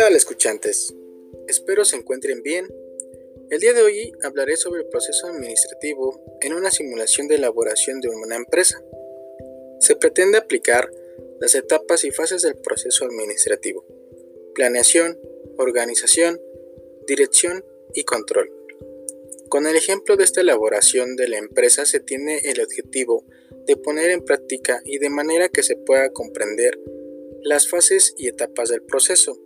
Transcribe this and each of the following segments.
¿Qué tal escuchantes? Espero se encuentren bien. El día de hoy hablaré sobre el proceso administrativo en una simulación de elaboración de una empresa. Se pretende aplicar las etapas y fases del proceso administrativo. Planeación, organización, dirección y control. Con el ejemplo de esta elaboración de la empresa se tiene el objetivo de poner en práctica y de manera que se pueda comprender las fases y etapas del proceso.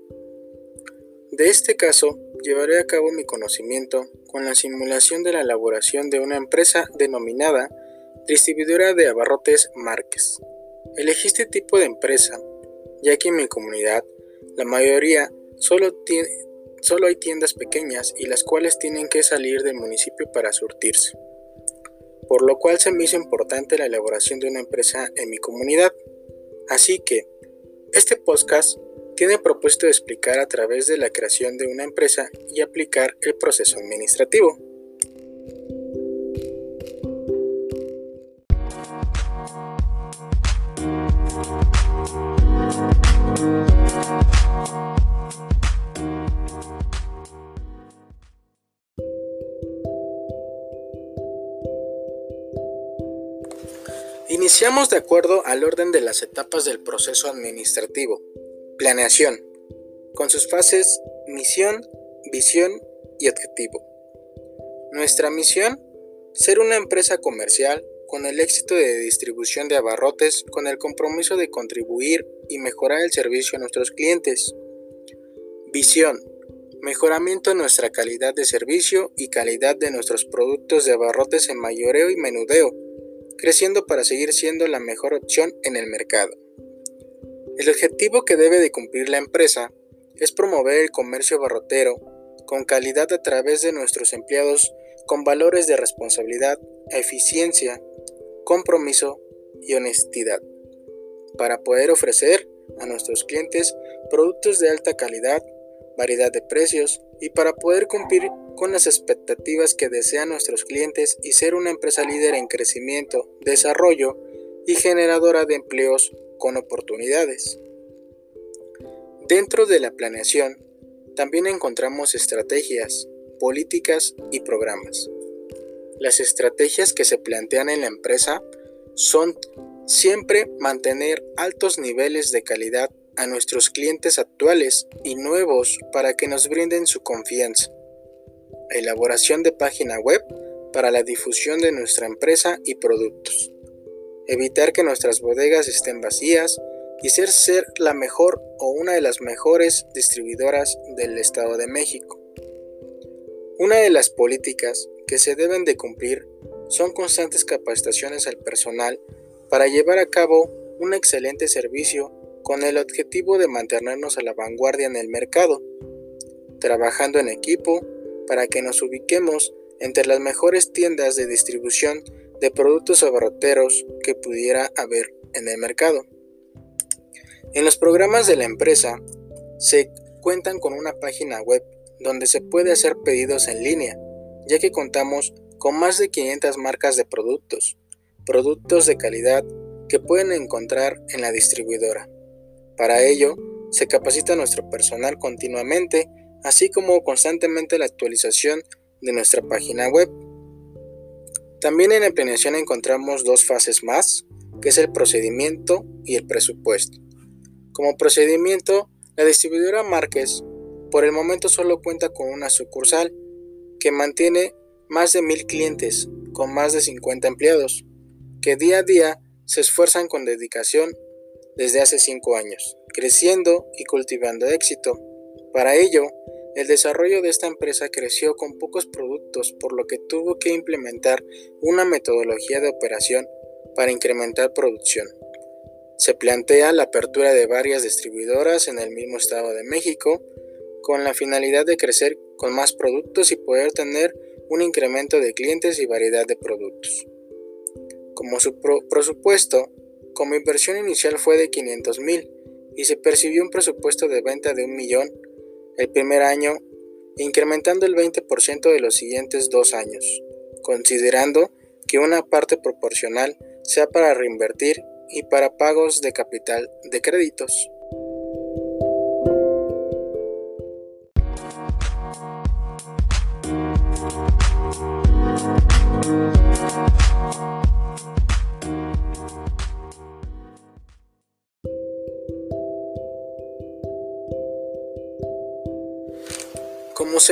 De este caso, llevaré a cabo mi conocimiento con la simulación de la elaboración de una empresa denominada distribuidora de abarrotes Márquez. Elegí este tipo de empresa, ya que en mi comunidad la mayoría solo Solo hay tiendas pequeñas y las cuales tienen que salir del municipio para surtirse. Por lo cual se me hizo importante la elaboración de una empresa en mi comunidad. Así que, este podcast tiene propuesto explicar a través de la creación de una empresa y aplicar el proceso administrativo. Iniciamos de acuerdo al orden de las etapas del proceso administrativo. Planeación, con sus fases misión, visión y objetivo. Nuestra misión, ser una empresa comercial con el éxito de distribución de abarrotes con el compromiso de contribuir y mejorar el servicio a nuestros clientes. Visión, mejoramiento de nuestra calidad de servicio y calidad de nuestros productos de abarrotes en mayoreo y menudeo creciendo para seguir siendo la mejor opción en el mercado. El objetivo que debe de cumplir la empresa es promover el comercio barrotero con calidad a través de nuestros empleados con valores de responsabilidad, eficiencia, compromiso y honestidad, para poder ofrecer a nuestros clientes productos de alta calidad, variedad de precios y para poder cumplir con las expectativas que desean nuestros clientes y ser una empresa líder en crecimiento, desarrollo y generadora de empleos con oportunidades. Dentro de la planeación, también encontramos estrategias, políticas y programas. Las estrategias que se plantean en la empresa son siempre mantener altos niveles de calidad a nuestros clientes actuales y nuevos para que nos brinden su confianza elaboración de página web para la difusión de nuestra empresa y productos, evitar que nuestras bodegas estén vacías y ser, ser la mejor o una de las mejores distribuidoras del Estado de México. Una de las políticas que se deben de cumplir son constantes capacitaciones al personal para llevar a cabo un excelente servicio con el objetivo de mantenernos a la vanguardia en el mercado, trabajando en equipo para que nos ubiquemos entre las mejores tiendas de distribución de productos abarroteros que pudiera haber en el mercado. En los programas de la empresa se cuentan con una página web donde se puede hacer pedidos en línea, ya que contamos con más de 500 marcas de productos, productos de calidad que pueden encontrar en la distribuidora. Para ello, se capacita nuestro personal continuamente así como constantemente la actualización de nuestra página web. También en la planeación encontramos dos fases más, que es el procedimiento y el presupuesto. Como procedimiento, la distribuidora Márquez por el momento solo cuenta con una sucursal que mantiene más de mil clientes con más de 50 empleados, que día a día se esfuerzan con dedicación desde hace 5 años, creciendo y cultivando éxito. Para ello, el desarrollo de esta empresa creció con pocos productos, por lo que tuvo que implementar una metodología de operación para incrementar producción. Se plantea la apertura de varias distribuidoras en el mismo Estado de México, con la finalidad de crecer con más productos y poder tener un incremento de clientes y variedad de productos. Como su presupuesto, como inversión inicial fue de 500 mil y se percibió un presupuesto de venta de un millón el primer año, incrementando el 20% de los siguientes dos años, considerando que una parte proporcional sea para reinvertir y para pagos de capital de créditos.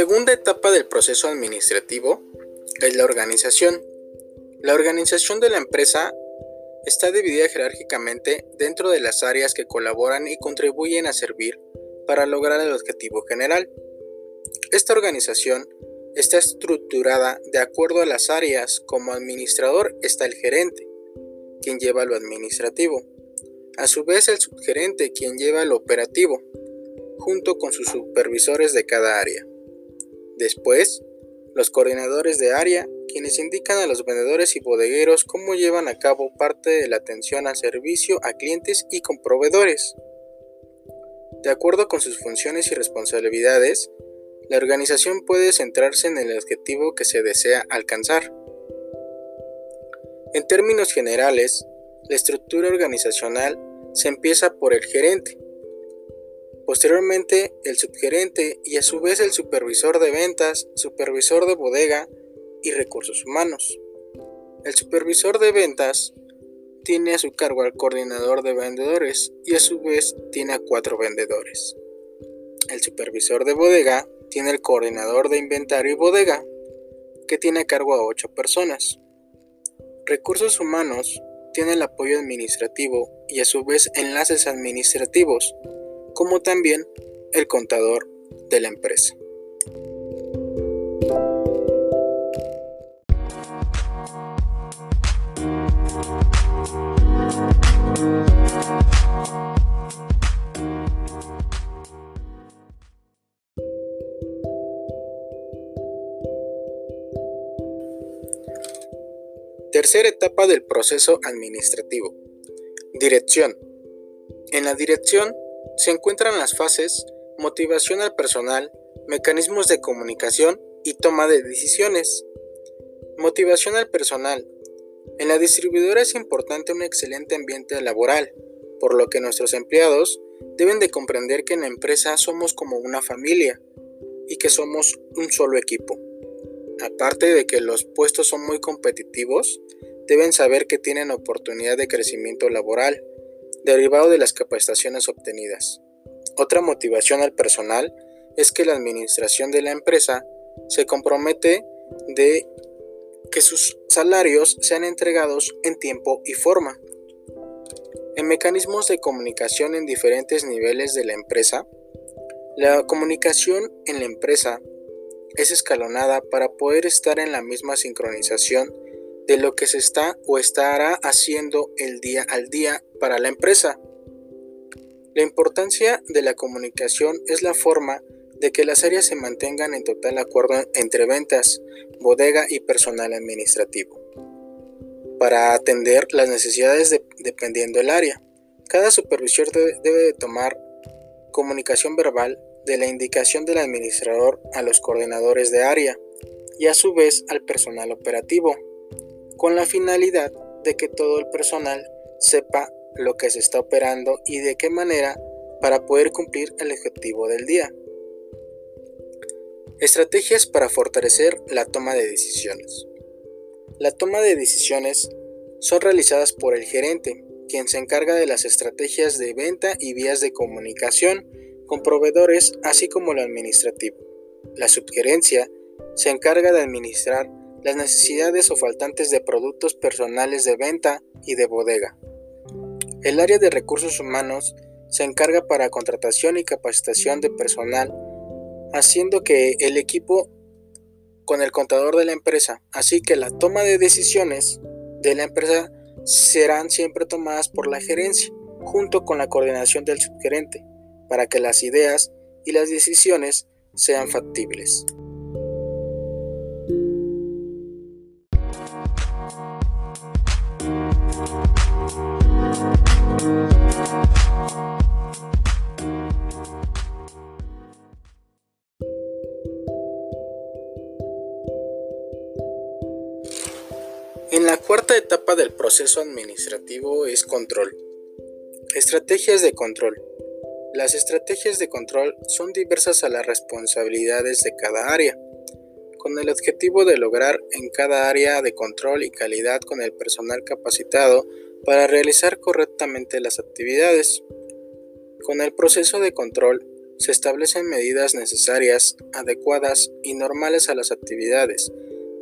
Segunda etapa del proceso administrativo es la organización. La organización de la empresa está dividida jerárquicamente dentro de las áreas que colaboran y contribuyen a servir para lograr el objetivo general. Esta organización está estructurada de acuerdo a las áreas. Como administrador está el gerente, quien lleva lo administrativo. A su vez el subgerente, quien lleva lo operativo, junto con sus supervisores de cada área. Después, los coordinadores de área, quienes indican a los vendedores y bodegueros cómo llevan a cabo parte de la atención al servicio a clientes y con proveedores. De acuerdo con sus funciones y responsabilidades, la organización puede centrarse en el objetivo que se desea alcanzar. En términos generales, la estructura organizacional se empieza por el gerente, posteriormente el subgerente y a su vez el supervisor de ventas, supervisor de bodega y recursos humanos. El supervisor de ventas tiene a su cargo al coordinador de vendedores y a su vez tiene a cuatro vendedores. El supervisor de bodega tiene el coordinador de inventario y bodega, que tiene a cargo a ocho personas. Recursos humanos tiene el apoyo administrativo y a su vez enlaces administrativos, como también el contador de la empresa. Tercera etapa del proceso administrativo. Dirección. En la dirección se encuentran las fases motivación al personal, mecanismos de comunicación y toma de decisiones. Motivación al personal. En la distribuidora es importante un excelente ambiente laboral, por lo que nuestros empleados deben de comprender que en la empresa somos como una familia y que somos un solo equipo. Aparte de que los puestos son muy competitivos, deben saber que tienen oportunidad de crecimiento laboral, derivado de las capacitaciones obtenidas. Otra motivación al personal es que la administración de la empresa se compromete de que sus salarios sean entregados en tiempo y forma. En mecanismos de comunicación en diferentes niveles de la empresa, la comunicación en la empresa es escalonada para poder estar en la misma sincronización de lo que se está o estará haciendo el día al día para la empresa. La importancia de la comunicación es la forma de que las áreas se mantengan en total acuerdo entre ventas, bodega y personal administrativo, para atender las necesidades dependiendo del área. Cada supervisor debe de tomar comunicación verbal de la indicación del administrador a los coordinadores de área y a su vez al personal operativo, con la finalidad de que todo el personal sepa lo que se está operando y de qué manera para poder cumplir el objetivo del día. Estrategias para fortalecer la toma de decisiones. La toma de decisiones son realizadas por el gerente, quien se encarga de las estrategias de venta y vías de comunicación con proveedores, así como lo administrativo. La subgerencia se encarga de administrar las necesidades o faltantes de productos personales de venta y de bodega. El área de recursos humanos se encarga para contratación y capacitación de personal, haciendo que el equipo con el contador de la empresa, así que la toma de decisiones de la empresa serán siempre tomadas por la gerencia, junto con la coordinación del subgerente para que las ideas y las decisiones sean factibles. En la cuarta etapa del proceso administrativo es control. Estrategias de control. Las estrategias de control son diversas a las responsabilidades de cada área, con el objetivo de lograr en cada área de control y calidad con el personal capacitado para realizar correctamente las actividades. Con el proceso de control, se establecen medidas necesarias, adecuadas y normales a las actividades,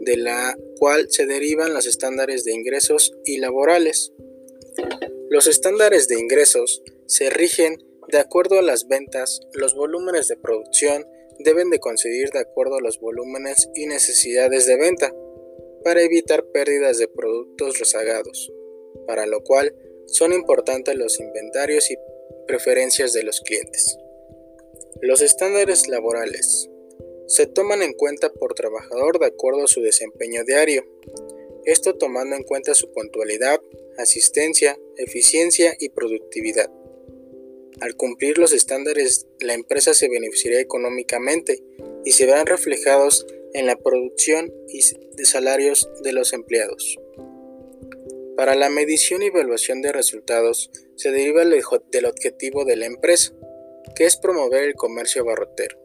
de la cual se derivan los estándares de ingresos y laborales. Los estándares de ingresos se rigen de acuerdo a las ventas, los volúmenes de producción deben de coincidir de acuerdo a los volúmenes y necesidades de venta, para evitar pérdidas de productos rezagados, para lo cual son importantes los inventarios y preferencias de los clientes. Los estándares laborales se toman en cuenta por trabajador de acuerdo a su desempeño diario, esto tomando en cuenta su puntualidad, asistencia, eficiencia y productividad. Al cumplir los estándares, la empresa se beneficiará económicamente y se verán reflejados en la producción y de salarios de los empleados. Para la medición y evaluación de resultados se deriva del objetivo de la empresa, que es promover el comercio barrotero.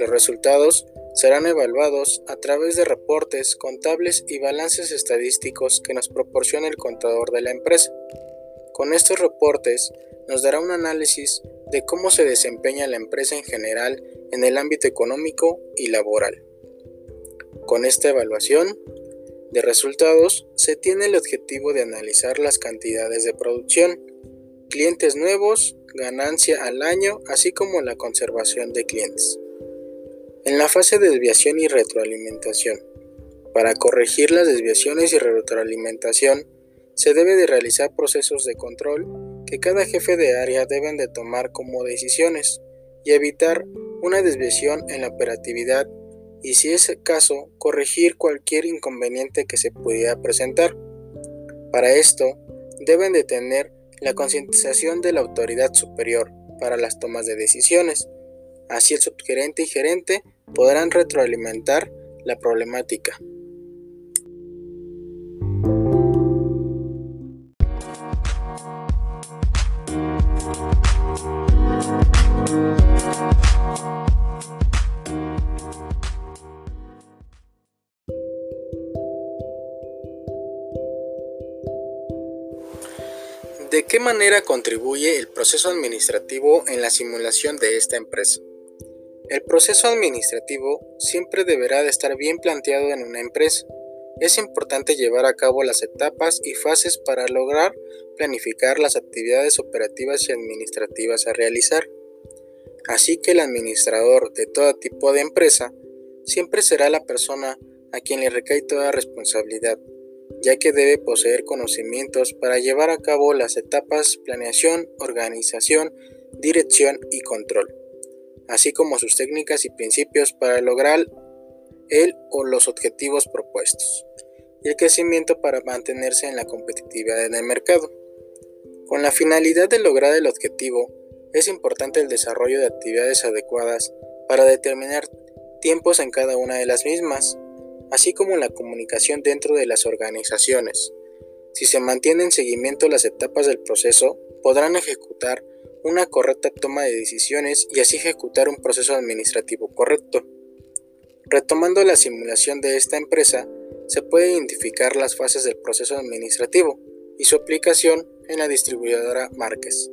Los resultados serán evaluados a través de reportes contables y balances estadísticos que nos proporciona el contador de la empresa. Con estos reportes nos dará un análisis de cómo se desempeña la empresa en general en el ámbito económico y laboral. Con esta evaluación de resultados se tiene el objetivo de analizar las cantidades de producción, clientes nuevos, ganancia al año, así como la conservación de clientes. En la fase de desviación y retroalimentación. Para corregir las desviaciones y retroalimentación, se debe de realizar procesos de control que cada jefe de área deben de tomar como decisiones y evitar una desviación en la operatividad y si es el caso, corregir cualquier inconveniente que se pudiera presentar. Para esto, deben de tener la concientización de la autoridad superior para las tomas de decisiones. Así el subgerente y gerente podrán retroalimentar la problemática. ¿De qué manera contribuye el proceso administrativo en la simulación de esta empresa? El proceso administrativo siempre deberá de estar bien planteado en una empresa. Es importante llevar a cabo las etapas y fases para lograr planificar las actividades operativas y administrativas a realizar. Así que el administrador de todo tipo de empresa siempre será la persona a quien le recae toda responsabilidad ya que debe poseer conocimientos para llevar a cabo las etapas planeación, organización, dirección y control, así como sus técnicas y principios para lograr el o los objetivos propuestos, y el crecimiento para mantenerse en la competitividad en el mercado. Con la finalidad de lograr el objetivo, es importante el desarrollo de actividades adecuadas para determinar tiempos en cada una de las mismas, así como la comunicación dentro de las organizaciones. Si se mantiene en seguimiento las etapas del proceso, podrán ejecutar una correcta toma de decisiones y así ejecutar un proceso administrativo correcto. Retomando la simulación de esta empresa, se puede identificar las fases del proceso administrativo y su aplicación en la distribuidora Márquez,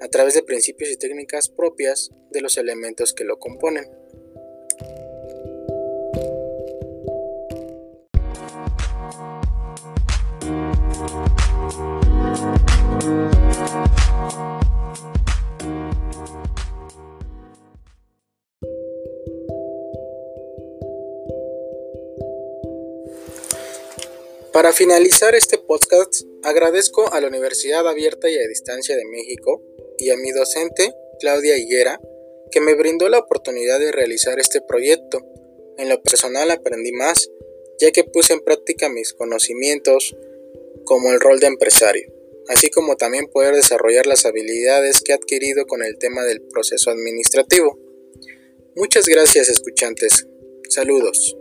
a través de principios y técnicas propias de los elementos que lo componen. Para finalizar este podcast, agradezco a la Universidad Abierta y a Distancia de México y a mi docente, Claudia Higuera, que me brindó la oportunidad de realizar este proyecto. En lo personal aprendí más, ya que puse en práctica mis conocimientos como el rol de empresario, así como también poder desarrollar las habilidades que he adquirido con el tema del proceso administrativo. Muchas gracias escuchantes. Saludos.